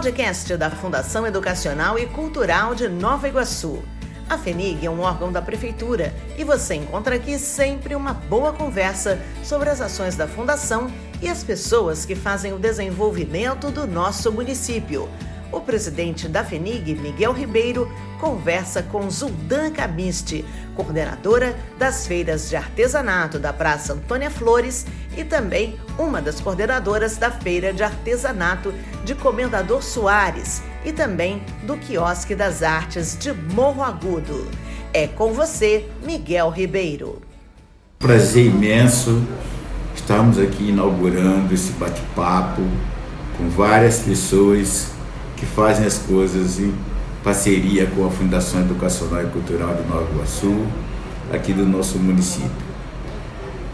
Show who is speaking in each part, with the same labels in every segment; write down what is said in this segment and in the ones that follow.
Speaker 1: podcast da Fundação Educacional e Cultural de Nova Iguaçu. A FENIG é um órgão da Prefeitura e você encontra aqui sempre uma boa conversa sobre as ações da Fundação e as pessoas que fazem o desenvolvimento do nosso município. O presidente da FENIG, Miguel Ribeiro, conversa com Zuldan Camiste, coordenadora das feiras de artesanato da Praça Antônia Flores e também uma das coordenadoras da Feira de Artesanato de Comendador Soares e também do Quiosque das Artes de Morro Agudo. É com você, Miguel Ribeiro.
Speaker 2: Prazer imenso estarmos aqui inaugurando esse bate-papo com várias pessoas que fazem as coisas em parceria com a Fundação Educacional e Cultural de Nova Iguaçu, aqui do nosso município.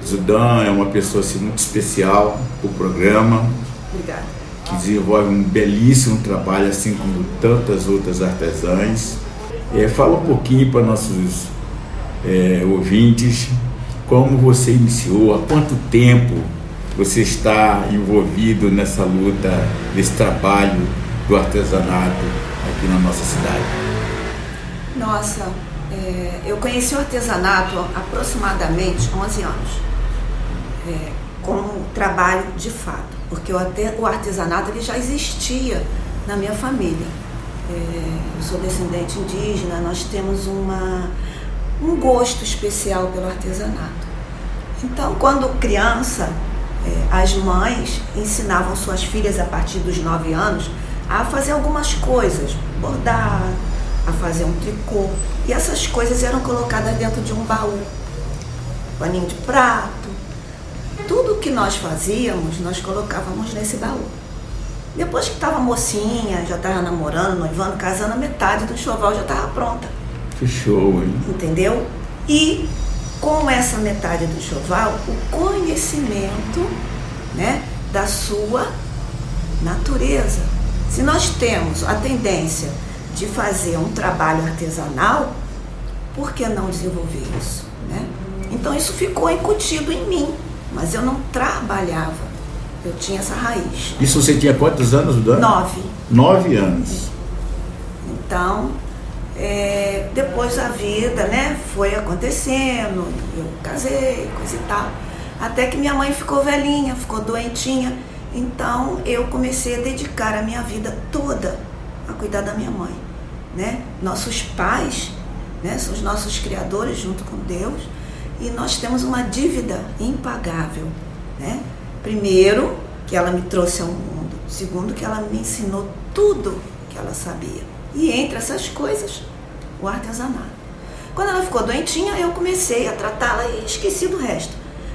Speaker 2: Zudan é uma pessoa assim, muito especial para o programa, Obrigada. que desenvolve um belíssimo trabalho, assim como tantas outras artesãs. É, fala um pouquinho para nossos é, ouvintes como você iniciou, há quanto tempo você está envolvido nessa luta, nesse trabalho do artesanato aqui na nossa cidade?
Speaker 3: Nossa, é, eu conheci o artesanato aproximadamente 11 anos, é, como trabalho de fato, porque o, o artesanato ele já existia na minha família. É, eu sou descendente indígena, nós temos uma, um gosto especial pelo artesanato. Então, quando criança, é, as mães ensinavam suas filhas a partir dos 9 anos a fazer algumas coisas, bordar, a fazer um tricô. E essas coisas eram colocadas dentro de um baú. Paninho de prato. Tudo que nós fazíamos, nós colocávamos nesse baú. Depois que estava mocinha, já estava namorando, noivando, casando, a metade do enxoval já estava pronta.
Speaker 2: Que show, hein?
Speaker 3: Entendeu? E com essa metade do enxoval, o conhecimento né, da sua natureza se nós temos a tendência de fazer um trabalho artesanal, por que não desenvolver isso? Né? Então isso ficou incutido em mim, mas eu não trabalhava. Eu tinha essa raiz.
Speaker 2: Isso você tinha quantos anos, Dani?
Speaker 3: Nove.
Speaker 2: Nove anos.
Speaker 3: Então, é, depois a vida né, foi acontecendo, eu casei, coisa e tal. Até que minha mãe ficou velhinha, ficou doentinha. Então eu comecei a dedicar a minha vida toda a cuidar da minha mãe. Né? Nossos pais né, são os nossos criadores junto com Deus e nós temos uma dívida impagável. Né? Primeiro, que ela me trouxe ao mundo. Segundo, que ela me ensinou tudo que ela sabia. E entre essas coisas, o artesanato. Quando ela ficou doentinha, eu comecei a tratá-la e esqueci do resto.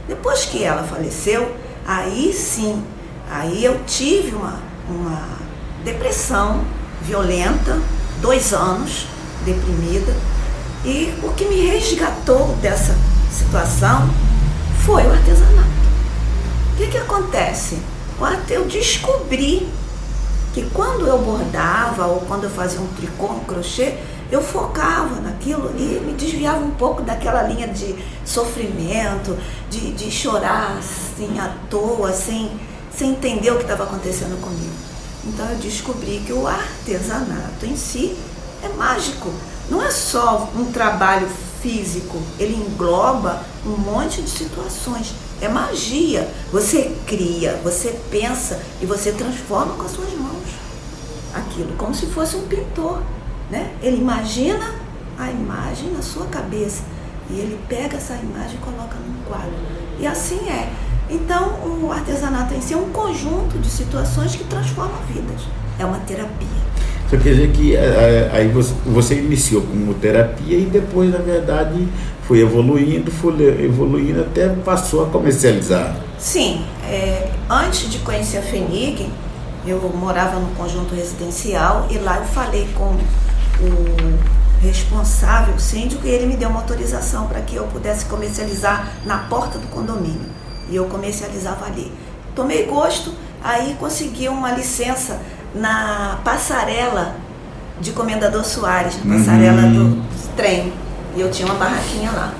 Speaker 3: Depois que ela faleceu, aí sim Aí eu tive uma, uma depressão violenta, dois anos deprimida, e o que me resgatou dessa situação foi o artesanato. O que, que acontece? Eu descobri que quando eu bordava ou quando eu fazia um tricô, um crochê, eu focava naquilo e me desviava um pouco daquela linha de sofrimento, de, de chorar assim à toa, assim sem entender o que estava acontecendo comigo. Então eu descobri que o artesanato em si é mágico. Não é só um trabalho físico, ele engloba um monte de situações. É magia. Você cria, você pensa e você transforma com as suas mãos aquilo, como se fosse um pintor. Né? Ele imagina a imagem na sua cabeça e ele pega essa imagem e coloca num quadro. E assim é. Então, o artesanato em si é um conjunto de situações que transformam vidas. É uma terapia.
Speaker 2: Isso quer dizer que é, é, aí você iniciou como terapia e depois, na verdade, foi evoluindo, foi evoluindo até passou a comercializar.
Speaker 3: Sim. É, antes de conhecer a FENIG, eu morava no conjunto residencial e lá eu falei com o responsável, o síndico, e ele me deu uma autorização para que eu pudesse comercializar na porta do condomínio e eu comercializava ali. Tomei gosto, aí consegui uma licença na passarela de Comendador Soares, na passarela uhum. do trem. E eu tinha uma barraquinha lá.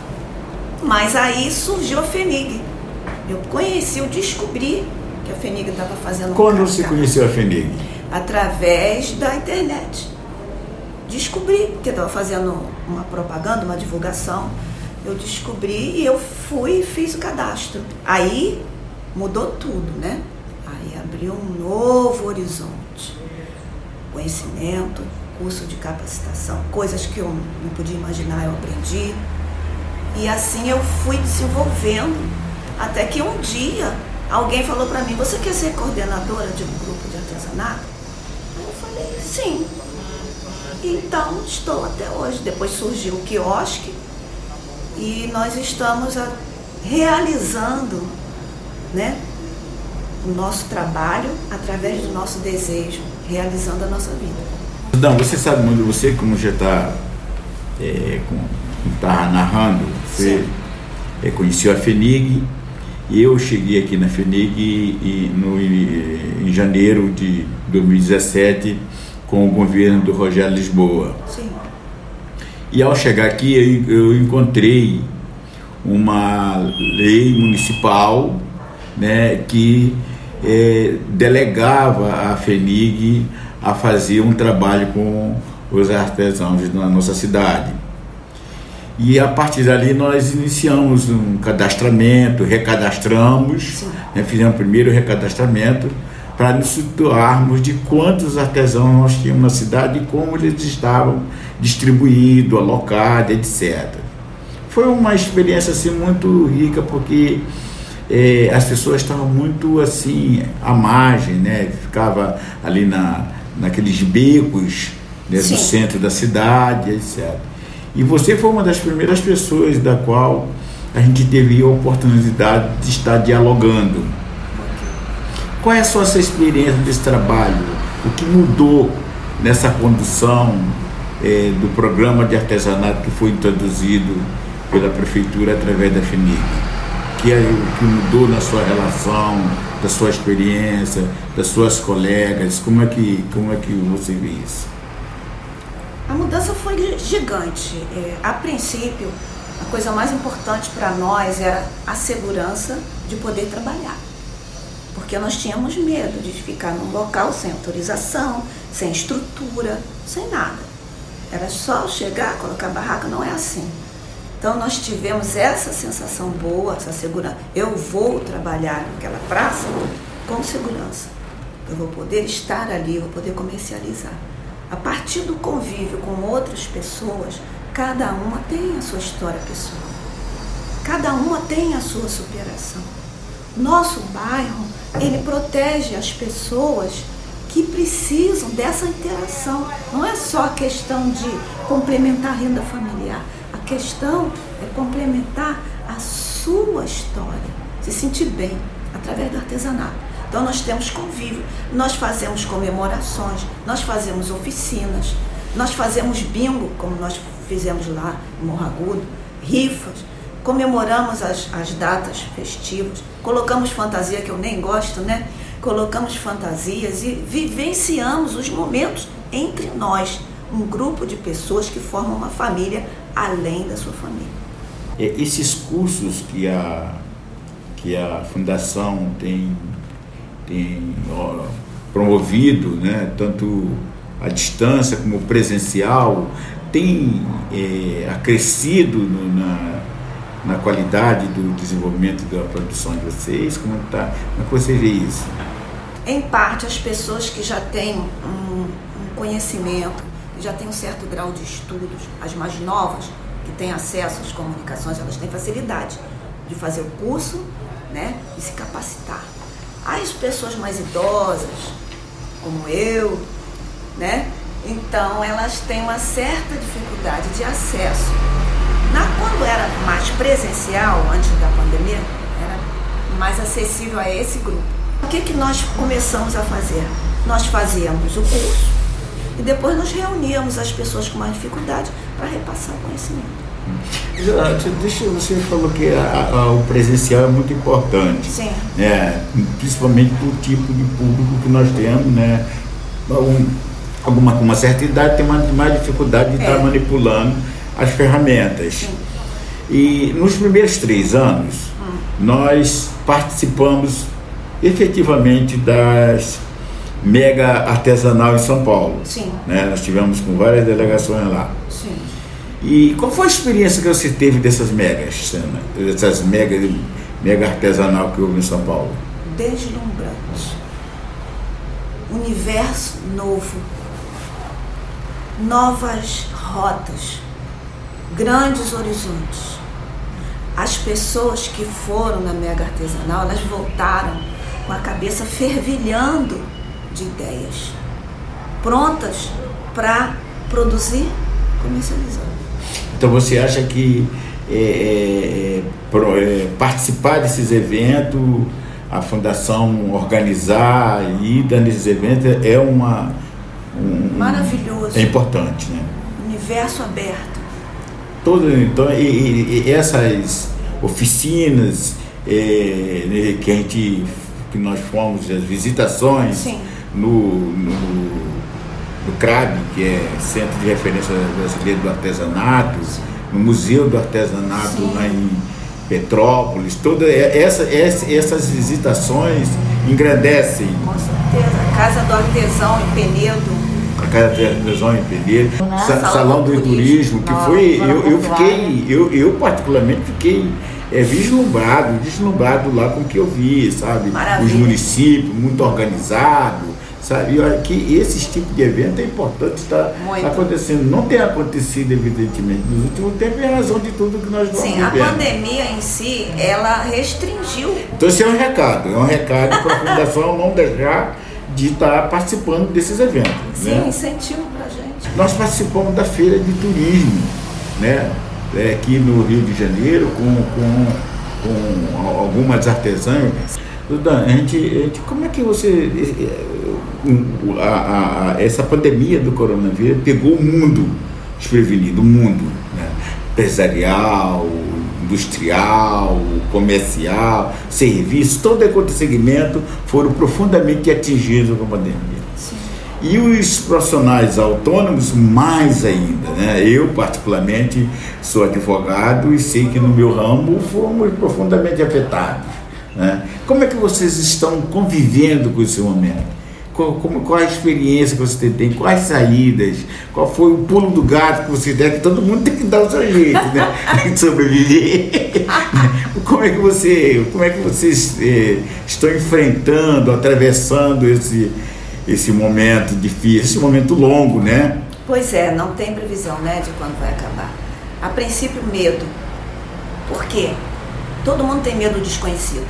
Speaker 3: Mas aí surgiu a FENIG. Eu conheci, eu descobri que a FENIG estava fazendo
Speaker 2: Quando você conheceu a FENIG?
Speaker 3: através da internet. Descobri, porque estava fazendo uma propaganda, uma divulgação, eu descobri e eu fui e fiz o cadastro. Aí mudou tudo, né? Aí abriu um novo horizonte. Conhecimento, curso de capacitação, coisas que eu não podia imaginar, eu aprendi. E assim eu fui desenvolvendo, até que um dia alguém falou para mim: Você quer ser coordenadora de um grupo de artesanato? Eu falei: Sim. Então estou até hoje. Depois surgiu o quiosque e nós estamos realizando né, o nosso trabalho através do nosso desejo, realizando a nossa vida.
Speaker 2: Não, você sabe muito, você como já está é, tá narrando, você é, conheceu a FENIG e eu cheguei aqui na FENIG e, no, em janeiro de 2017 com o governo do Rogério Lisboa.
Speaker 3: Sim.
Speaker 2: E ao chegar aqui eu, eu encontrei uma lei municipal né, que é, delegava a FENIG a fazer um trabalho com os artesãos na nossa cidade. E a partir dali nós iniciamos um cadastramento, recadastramos, né, fizemos o primeiro recadastramento para nos situarmos de quantos artesãos nós tínhamos na cidade e como eles estavam distribuídos, alocados, etc. Foi uma experiência assim muito rica porque eh, as pessoas estavam muito assim à margem, né? Ficava ali na naqueles becos né, do centro da cidade, etc. E você foi uma das primeiras pessoas da qual a gente teve a oportunidade de estar dialogando. Qual é a sua experiência desse trabalho? O que mudou nessa condução é, do programa de artesanato que foi introduzido pela prefeitura através da FENIG? Que é o que mudou na sua relação, da sua experiência, das suas colegas? Como é que, como é que você vê isso?
Speaker 3: A mudança foi gigante. É, a princípio, a coisa mais importante para nós era a segurança de poder trabalhar. Porque nós tínhamos medo de ficar num local sem autorização, sem estrutura, sem nada. Era só chegar, colocar barraca, não é assim. Então nós tivemos essa sensação boa, essa segurança. Eu vou trabalhar naquela praça com segurança. Eu vou poder estar ali, eu vou poder comercializar. A partir do convívio com outras pessoas, cada uma tem a sua história pessoal. Cada uma tem a sua superação. Nosso bairro, ele protege as pessoas que precisam dessa interação. Não é só a questão de complementar a renda familiar. Questão é complementar a sua história, se sentir bem através do artesanato. Então nós temos convívio, nós fazemos comemorações, nós fazemos oficinas, nós fazemos bingo, como nós fizemos lá em Morragudo, rifas, comemoramos as, as datas festivas, colocamos fantasia que eu nem gosto, né? Colocamos fantasias e vivenciamos os momentos entre nós, um grupo de pessoas que formam uma família além da sua família.
Speaker 2: Esses cursos que a, que a Fundação tem, tem ó, promovido, né, tanto a distância como presencial, tem é, acrescido no, na, na qualidade do desenvolvimento da produção de vocês? Como, tá, como é que você vê isso?
Speaker 3: Em parte, as pessoas que já têm um, um conhecimento já têm um certo grau de estudos, as mais novas, que têm acesso às comunicações, elas têm facilidade de fazer o curso né, e se capacitar. As pessoas mais idosas, como eu, né, então elas têm uma certa dificuldade de acesso. Na, quando era mais presencial, antes da pandemia, era mais acessível a esse grupo. O que, que nós começamos a fazer? Nós fazíamos o curso, e depois nós reuníamos as pessoas com mais dificuldade para repassar o conhecimento.
Speaker 2: Deixa, você falou que a, a, o presencial é muito importante.
Speaker 3: Sim.
Speaker 2: Né? Principalmente para o tipo de público que nós temos, né? Um, alguma com uma certa idade tem mais, mais dificuldade de é. estar manipulando as ferramentas. E nos primeiros três anos, hum. nós participamos efetivamente das mega artesanal em São Paulo.
Speaker 3: Sim.
Speaker 2: Né? Nós tivemos com várias delegações lá.
Speaker 3: Sim.
Speaker 2: E qual foi a experiência que você teve dessas megas, Sana? Dessas mega, mega artesanal que houve em São Paulo?
Speaker 3: Deslumbrante. Universo novo. Novas rotas. Grandes horizontes. As pessoas que foram na mega artesanal, elas voltaram com a cabeça fervilhando de ideias, prontas para produzir, comercializar.
Speaker 2: Então você acha que é, é, pro- é, participar desses eventos, a fundação organizar e ir nesses eventos é uma um-
Speaker 3: Maravilhoso.
Speaker 2: é importante, né?
Speaker 3: Universo aberto.
Speaker 2: Todo, então, e, e- e essas oficinas é, né, que a gente que nós fomos, as visitações
Speaker 3: Sim.
Speaker 2: no, no, no CRAB, que é Centro de Referência Brasileiro do Artesanato, no Museu do Artesanato
Speaker 3: Sim.
Speaker 2: lá em Petrópolis, toda essa, essa- essas visitações engrandecem
Speaker 3: Com certeza. Casa do Artesão em Penedo.
Speaker 2: A Artesão em Peneiro,
Speaker 3: Né?
Speaker 2: Sa-
Speaker 3: Salão do
Speaker 2: do
Speaker 3: Turismo.
Speaker 2: Turismo, que foi, eu, eu fiquei, eu, eu particularmente fiquei é, vislumbrado, deslumbrado lá com o que eu vi, sabe?
Speaker 3: Maravilha.
Speaker 2: Os municípios, muito organizado, sabe? E olha que esses tipos de evento é importante estar
Speaker 3: Muito.
Speaker 2: acontecendo. Não tem acontecido, evidentemente, nos últimos tempos, em razão de tudo que nós estamos
Speaker 3: Sim, a
Speaker 2: vivendo.
Speaker 3: pandemia em si, ela restringiu.
Speaker 2: Então esse é um recado, é um recado para a Fundação não deixar de estar participando desses eventos.
Speaker 3: Sim,
Speaker 2: né?
Speaker 3: incentivo pra gente.
Speaker 2: Nós participamos da feira de turismo, né? É, aqui no Rio de Janeiro, com, com, com algumas artesãs. Duda, a gente, a gente- como é que você. um, a- a- a- essa pandemia do coronavírus pegou o mundo desprevenido, o mundo né? empresarial, industrial, comercial, serviço, todo aquele segmento foram profundamente atingidos com a pandemia.
Speaker 3: Sim.
Speaker 2: E os profissionais autônomos, mais ainda. Né? Eu, particularmente, sou advogado e sei que no meu ramo fomos profundamente afetados. Né? Como é que vocês estão convivendo com esse momento? Qual, como- qual a experiência que você tem? Quais saídas? Qual foi o pulo do gato que você der? Que todo mundo tem que dar o seu jeito, né? de sobreviver. como é que você, como é que vocês eh, estão enfrentando, atravessando esse esse momento difícil, esse momento longo, né?
Speaker 3: Pois é, não tem previsão né, de quando vai acabar. A princípio, medo. Por quê? Todo mundo tem medo do desconhecido.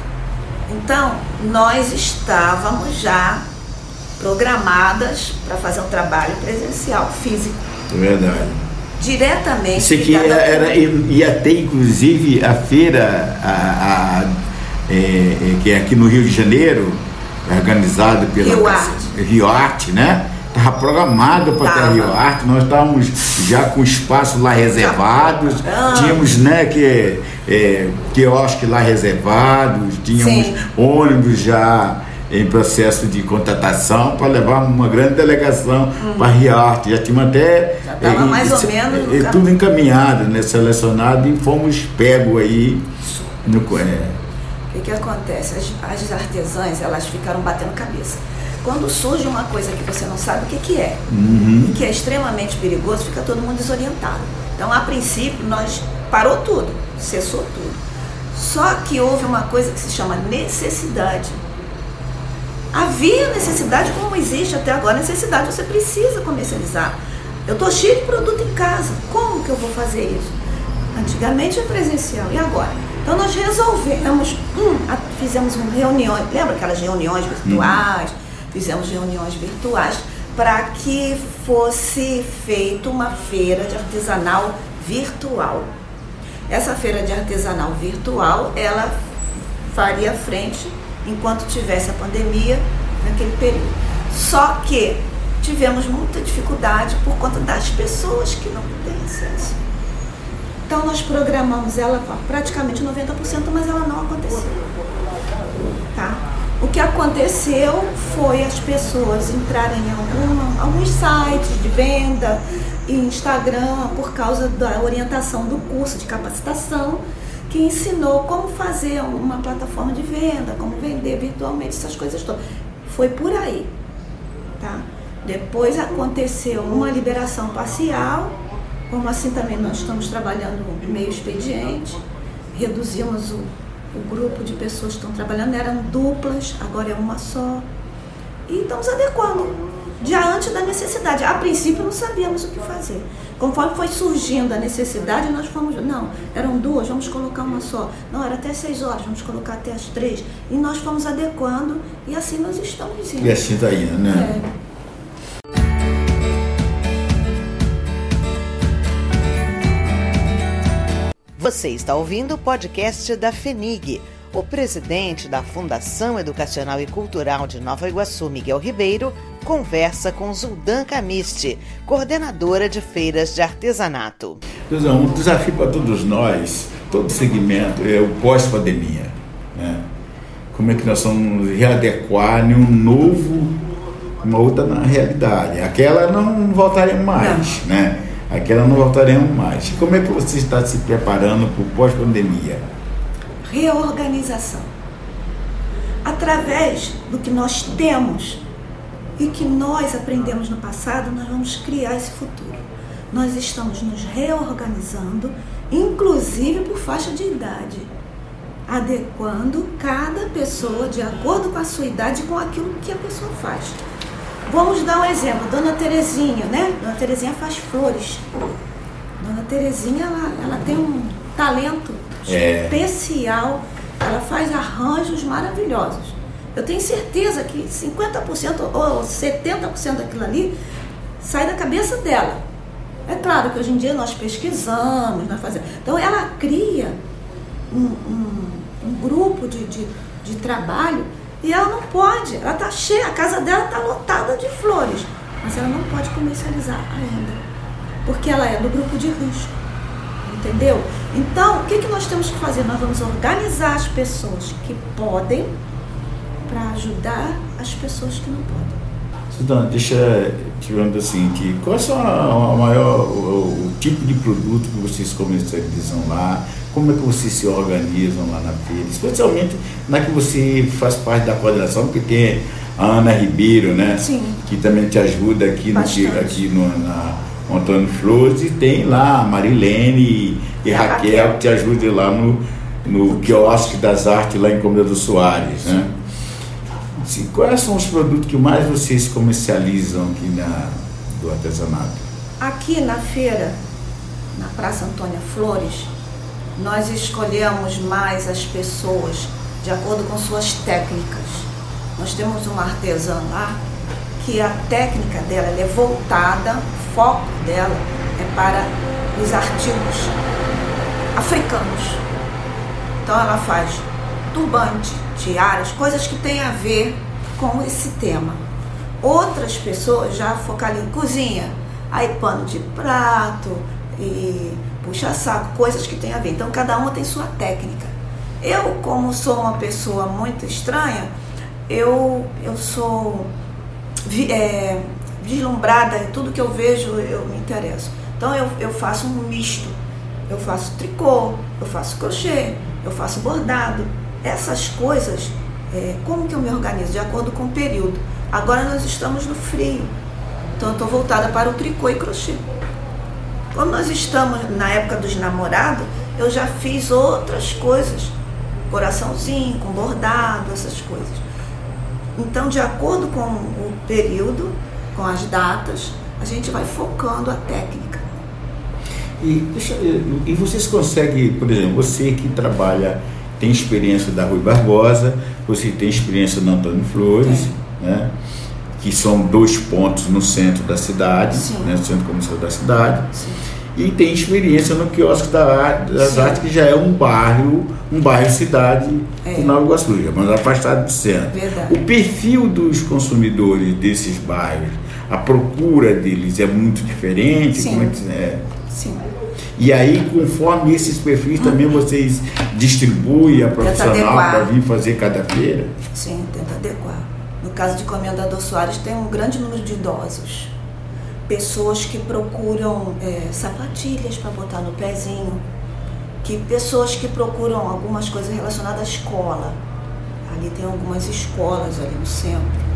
Speaker 3: Então, nós estávamos já programadas para fazer um trabalho presencial, físico,
Speaker 2: É verdade.
Speaker 3: diretamente.
Speaker 2: Isso aqui era, era- ia ter inclusive a feira a- a- é, é, que é aqui no Rio de Janeiro, organizada pela
Speaker 3: Rio Arte.
Speaker 2: Rio Arte, né? Estava programada para ter. Rio Arte, nós estávamos já com espaço lá reservados,
Speaker 3: Ah.
Speaker 2: tínhamos né, que, é, quiosque lá reservados, tínhamos
Speaker 3: Sim.
Speaker 2: ônibus já em processo de contratação para levar uma grande delegação para a Rio Arte. Já tínhamos até
Speaker 3: Já tava
Speaker 2: eh,
Speaker 3: mais ou
Speaker 2: se-
Speaker 3: menos no
Speaker 2: eh, tudo encaminhado, né, selecionado e fomos pegos aí no, é,
Speaker 3: O que, que acontece? As, as artesãs, elas ficaram batendo cabeça. Quando surge uma coisa que você não sabe o que, que é,
Speaker 2: uhum.
Speaker 3: e que é extremamente perigoso, fica todo mundo desorientado. Então, a princípio, nós parou tudo, cessou tudo. Só que houve uma coisa que se chama necessidade. Havia necessidade, como existe até agora necessidade, você precisa comercializar. Eu estou cheio de produto em casa, como que eu vou fazer isso? Antigamente é presencial, e agora? Então nós resolvemos, hum, fizemos reuniões, lembra aquelas reuniões virtuais? Fizemos reuniões virtuais para que fosse feita uma feira de artesanal virtual. Essa feira de artesanal virtual, ela faria frente enquanto tivesse a pandemia naquele período. Só que tivemos muita dificuldade por conta das pessoas que não têm acesso. Então nós programamos ela praticamente 90%, mas ela não aconteceu. Tá? O que aconteceu foi as pessoas entrarem em alguns sites de venda Instagram por causa da orientação do curso de capacitação que ensinou como fazer uma plataforma de venda, como vender virtualmente, essas coisas todas. Foi por aí. tá? Depois aconteceu uma liberação parcial, como assim também nós estamos trabalhando meio expediente, reduzimos o, o grupo de pessoas que estão trabalhando, eram duplas, agora é uma só. E estamos adequando diante da necessidade. A princípio não sabíamos o que fazer. Conforme foi surgindo a necessidade, nós fomos, não, eram duas, vamos colocar uma só. Não, era até seis horas, vamos colocar até as três. E nós fomos adequando e assim nós estamos indo.
Speaker 2: E assim está indo, né?
Speaker 3: É.
Speaker 1: Você está ouvindo o podcast da FENIG. O presidente da Fundação Educacional e Cultural de Nova Iguaçu, Miguel Ribeiro, conversa com Zuldan Camiste, coordenadora de feiras de artesanato.
Speaker 2: Um desafio para todos nós, todo segmento, é o pós-pandemia. Né? Como é que nós vamos readequar em um novo, uma outra realidade. Aquela não voltaremos mais, não. né? Aquela não voltaremos mais. Como é que você está se preparando para o pós-pandemia?
Speaker 3: Reorganização. Através do que nós temos e que nós aprendemos no passado, nós vamos criar esse futuro. Nós estamos nos reorganizando, inclusive por faixa de idade, adequando cada pessoa de acordo com a sua idade com aquilo que a pessoa faz. Vamos dar um exemplo, Dona Terezinha, né? Dona Terezinha faz flores. Dona Terezinha, ela, ela tem um talento é. especial, ela faz arranjos maravilhosos. Eu tenho certeza que 50% ou 70% daquilo ali sai da cabeça dela. É claro que hoje em dia nós pesquisamos, nós fazemos. Então ela cria um, um, um grupo de, de, de, trabalho e ela não pode, ela está cheia, a casa dela está lotada de flores, mas ela não pode comercializar ainda, porque ela é do grupo de risco. Entendeu? Então, o que, que nós temos que fazer? Nós vamos organizar as pessoas que podem para ajudar as pessoas que não podem.
Speaker 2: Suzana, deixa te perguntar assim, que qual é a maior, o, o, tipo de produto que vocês comercializam lá? Como é que vocês se organizam lá na feira? Especialmente na que você faz parte da coordenação, porque tem a Ana Ribeiro, né?
Speaker 3: Sim.
Speaker 2: Que também te ajuda aqui, no, aqui no, na Antônio Flores, e tem lá a Marilene e, Raquel, que te ajudam lá no, no quiosque das artes lá em Comida do Soares, né? Assim, quais são os produtos que mais vocês comercializam aqui na, do artesanato?
Speaker 3: Aqui na feira, na Praça Antônia Flores, nós escolhemos mais as pessoas de acordo com suas técnicas. Nós temos uma artesã lá que a técnica dela é voltada, foco dela é para os artigos africanos. Então ela faz turbante, tiaras, coisas que têm a ver com esse tema. Outras pessoas já focalizam em cozinha, aí pano de prato e puxa-saco, coisas que têm a ver. Então cada uma tem sua técnica. Eu, como sou uma pessoa muito estranha, eu, eu sou é, deslumbrada, tudo que eu vejo eu me interesso. Então eu, eu faço um misto. Eu faço tricô, eu faço crochê, eu faço bordado, essas coisas, é, como que eu me organizo? De acordo com o período. Agora nós estamos no frio, então eu estou voltada para o tricô e crochê. Quando nós estamos na época dos namorados, eu já fiz outras coisas, coraçãozinho, com bordado, essas coisas. Então, de acordo com o período, com as datas, a gente vai focando a técnica.
Speaker 2: E, deixa, e vocês conseguem, por exemplo, você que trabalha tem experiência da Rui Barbosa, você tem experiência do Antônio Flores, né? que são dois pontos no centro da cidade, né? no centro comercial da cidade. Sim. E tem experiência no quiosque da, das Sim. artes, que já é um bairro, um bairro cidade é. de Nova Iguaçu, mas afastado do centro.
Speaker 3: Verdade.
Speaker 2: O perfil dos consumidores desses bairros, a procura deles é muito diferente?
Speaker 3: Sim.
Speaker 2: Como é que, é? Sim. E aí, conforme esses perfis, também vocês distribuem a profissional para vir fazer cada feira?
Speaker 3: Sim, tenta adequar. No caso de Comendador Soares, tem um grande número de idosos. Pessoas que procuram é, sapatilhas para botar no pezinho. Que pessoas que procuram algumas coisas relacionadas à escola. Ali tem algumas escolas ali no centro.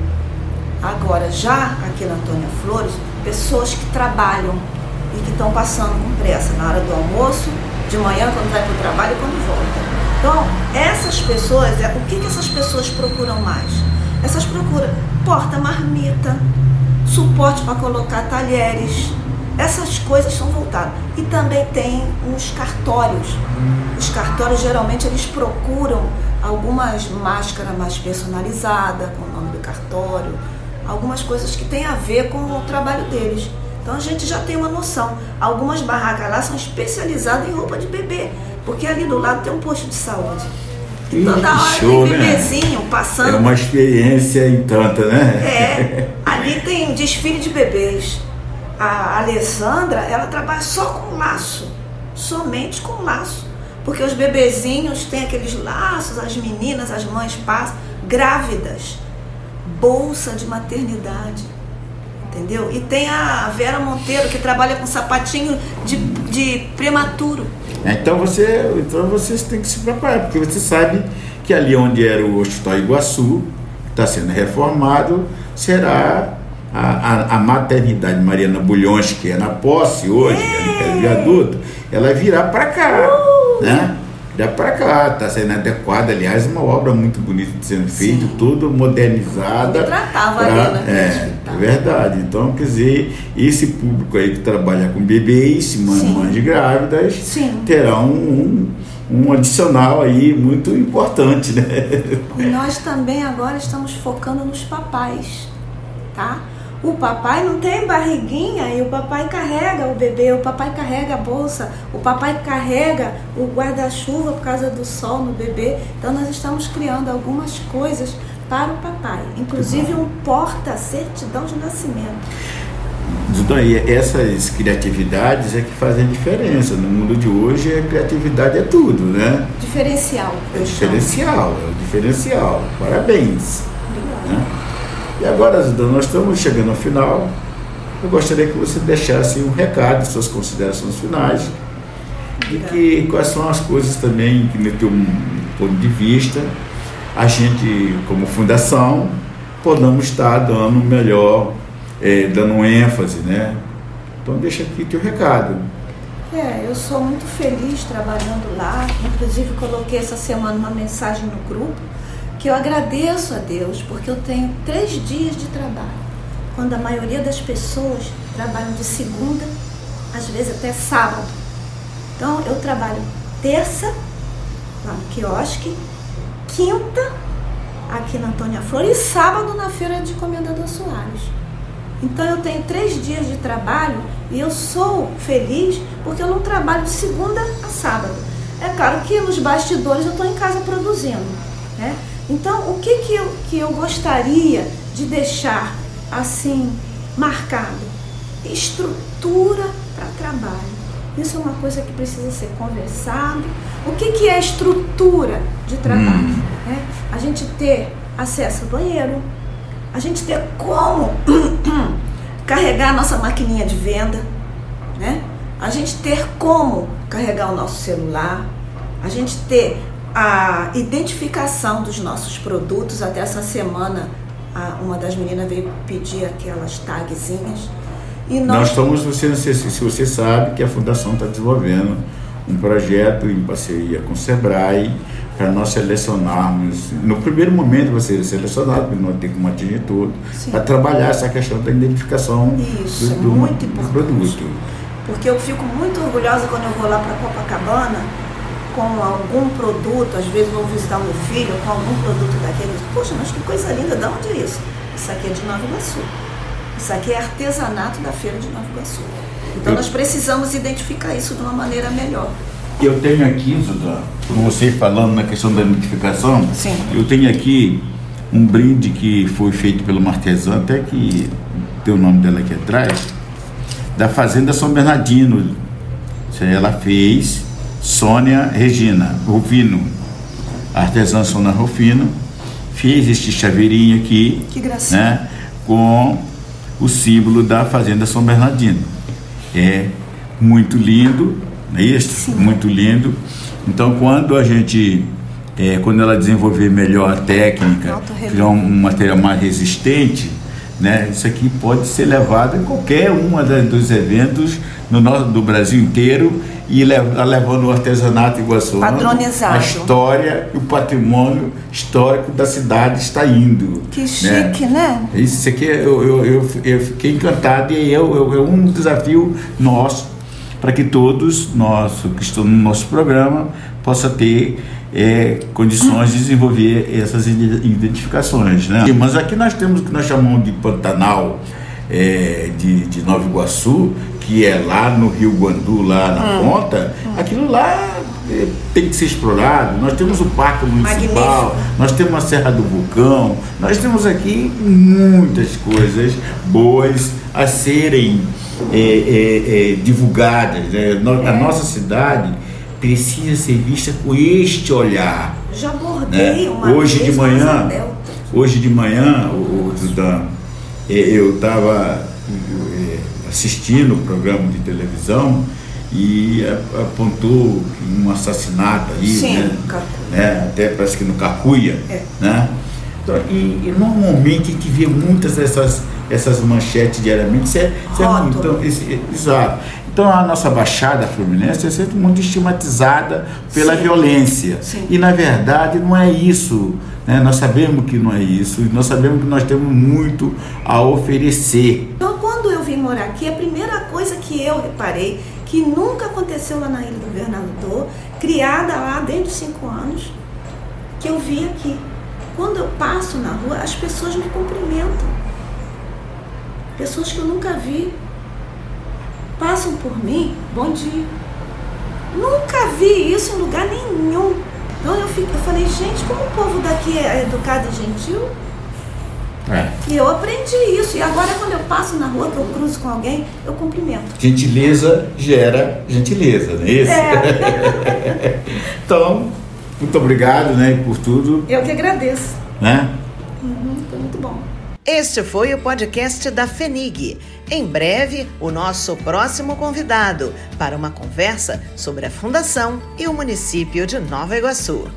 Speaker 3: Agora, já aqui na Antônia Flores, pessoas que trabalham e que estão passando com pressa na hora do almoço, de manhã, quando vai para o trabalho e quando volta. Então, essas pessoas, é, o que, que essas pessoas procuram mais? Essas procuram porta-marmita, suporte para colocar talheres, essas coisas são voltadas. E também tem os cartórios. Os cartórios geralmente eles procuram algumas máscaras mais personalizadas, com o nome do cartório, algumas coisas que têm a ver com o trabalho deles. Então a gente já tem uma noção. Algumas barracas lá são especializadas em roupa de bebê, porque ali do lado tem um posto de saúde. E toda hora show, tem né? bebezinho né? passando.
Speaker 2: É uma experiência em tanta, né?
Speaker 3: É. Ali tem desfile de bebês. A Alessandra, ela trabalha só com laço. Somente com laço. Porque os bebezinhos têm aqueles laços, as meninas, as mães passam, grávidas. Bolsa de maternidade entendeu? E tem a Vera Monteiro que trabalha com sapatinho de, de prematuro.
Speaker 2: É, então você, então vocês têm que se preparar, porque você sabe que ali onde era o Hospital Iguaçu, está sendo reformado, será a, a, a, maternidade Mariana Bulhões, que é na posse hoje, é. é no viaduto, ela virá para cá, uh! né? Já para cá, está sendo adequada, aliás, uma obra muito bonita sendo feita, tudo modernizada.
Speaker 3: tratava pra, ali,
Speaker 2: né? É, é verdade. Então, quer dizer, esse público aí que trabalha com bebês, mães grávidas,
Speaker 3: Sim.
Speaker 2: terá um, um, um adicional aí muito importante, né?
Speaker 3: E nós também agora estamos focando nos papais, tá? O papai não tem barriguinha e o papai carrega o bebê, o papai carrega a bolsa, o papai carrega o guarda-chuva por causa do sol no bebê. Então nós estamos criando algumas coisas para o papai, inclusive um porta-certidão de nascimento.
Speaker 2: Então, essas criatividades é que fazem diferença. No mundo de hoje, a criatividade é tudo, né?
Speaker 3: Diferencial.
Speaker 2: É diferencial, é o diferencial. Parabéns. Obrigada. Né? E agora, Zilda, nós estamos chegando ao final. Eu gostaria que você deixasse um recado, suas considerações finais, e que quais são as coisas também que, no teu ponto de vista, a gente, como fundação, podemos estar dando melhor, é, dando ênfase, né? Então deixa aqui teu recado.
Speaker 3: É, eu sou muito feliz trabalhando lá. Inclusive coloquei essa semana uma mensagem no grupo que eu agradeço a Deus porque eu tenho três dias de trabalho, quando a maioria das pessoas trabalham de segunda, às vezes até sábado. Então eu trabalho terça lá no quiosque, quinta aqui na Antônia Flor e sábado na feira de Comendador Soares. Então eu tenho três dias de trabalho e eu sou feliz porque eu não trabalho de segunda a sábado. É claro que nos bastidores eu estou em casa produzindo, né? Então, o que, que, eu, que eu gostaria de deixar assim marcado? Estrutura para trabalho. Isso é uma coisa que precisa ser conversado. O que, que é estrutura de trabalho? Hum. É a gente ter acesso ao banheiro, a gente ter como carregar a nossa maquininha de venda, né? a gente ter como carregar o nosso celular, a gente ter a identificação dos nossos produtos. Até essa semana, uma das meninas veio pedir aquelas tagzinhas.
Speaker 2: E nós, nós estamos, você, se, se você sabe que a Fundação está desenvolvendo um projeto em parceria com o Sebrae para nós selecionarmos, no primeiro momento você ser selecionado, porque não tem como atingir tudo, para trabalhar essa questão da identificação
Speaker 3: Isso, do, do, muito do produto. Porque eu fico muito orgulhosa quando eu vou lá para Copacabana com algum produto, às vezes vou visitar meu filho com algum produto daquele, poxa, mas que coisa linda, de onde é isso? Isso aqui é de Nova Iguaçu. Isso aqui é artesanato da feira de Nova Iguaçu. Então nós precisamos identificar isso de uma maneira melhor.
Speaker 2: Eu tenho aqui, Zuda, você falando na questão da identificação,
Speaker 3: Sim.
Speaker 2: eu tenho aqui um brinde que foi feito pelo uma artesã, até que tem o nome dela aqui atrás, da Fazenda São Bernardino. Ela fez Sônia Regina Rufino, artesã Sônia Rufino, fez este chaveirinho aqui,
Speaker 3: que gracinha.
Speaker 2: né, com o símbolo da Fazenda São Bernardino. É muito lindo, não é isso? Sim. Muito lindo. Então, quando a gente, é, quando ela desenvolver melhor a técnica, criar um, um material mais resistente, Né? Isso aqui pode ser levado em qualquer um dos eventos no nosso, do Brasil inteiro e levando o artesanato Iguaçu.
Speaker 3: Patronizado.
Speaker 2: A história e o patrimônio histórico da cidade está indo.
Speaker 3: Que né? chique, né?
Speaker 2: né? Isso aqui eu, eu, eu, eu fiquei encantado e é, é, é um desafio nosso para que todos nós que estão no nosso programa possa ter é, condições de desenvolver essas identificações. Né? Mas aqui nós temos o que nós chamamos de Pantanal é, de, de Nova Iguaçu, que é lá no Rio Guandu, lá na hum. ponta, aquilo lá é, tem que ser explorado. Nós temos o Parque Municipal, Magnífico. nós temos a Serra do Vulcão, nós temos aqui muitas coisas boas a serem é, é, é divulgadas. Né? A é. nossa cidade precisa ser vista com este olhar.
Speaker 3: Já bordei né? uma
Speaker 2: hoje de manhã, hoje de manhã, o, o eu estava assistindo o programa de televisão e apontou um assassinato aí,
Speaker 3: Sim,
Speaker 2: né? né? Até parece que no Cacuia, é. né? Então, e, e, normalmente a gente vê muitas dessas essas manchetes diariamente. Isso é, isso é muito, então, esse, exato. Então a nossa Baixada Fluminense é sempre muito estigmatizada pela Sim. violência. Sim. E na verdade não é isso. Né? Nós sabemos que não é isso. Nós sabemos que nós temos muito a oferecer.
Speaker 3: Então quando eu vim morar aqui, a primeira coisa que eu reparei, que nunca aconteceu lá na Ilha do Governador, criada lá desde os cinco anos, que eu vi aqui. Quando eu passo na rua, as pessoas me cumprimentam. Pessoas que eu nunca vi passam por mim, bom dia. Nunca vi isso em lugar nenhum. Então eu, fico, eu falei, gente, como o povo daqui é educado e gentil? É. E eu aprendi isso. E agora quando eu passo na rua, que eu cruzo com alguém, eu cumprimento.
Speaker 2: Gentileza gera gentileza, não é isso? É. então, muito obrigado né, por tudo.
Speaker 3: Eu que agradeço.
Speaker 2: Né?
Speaker 3: Uhum, foi muito bom.
Speaker 1: Este foi o podcast da FENIG. Em breve, o nosso próximo convidado para uma conversa sobre a Fundação e o município de Nova Iguaçu.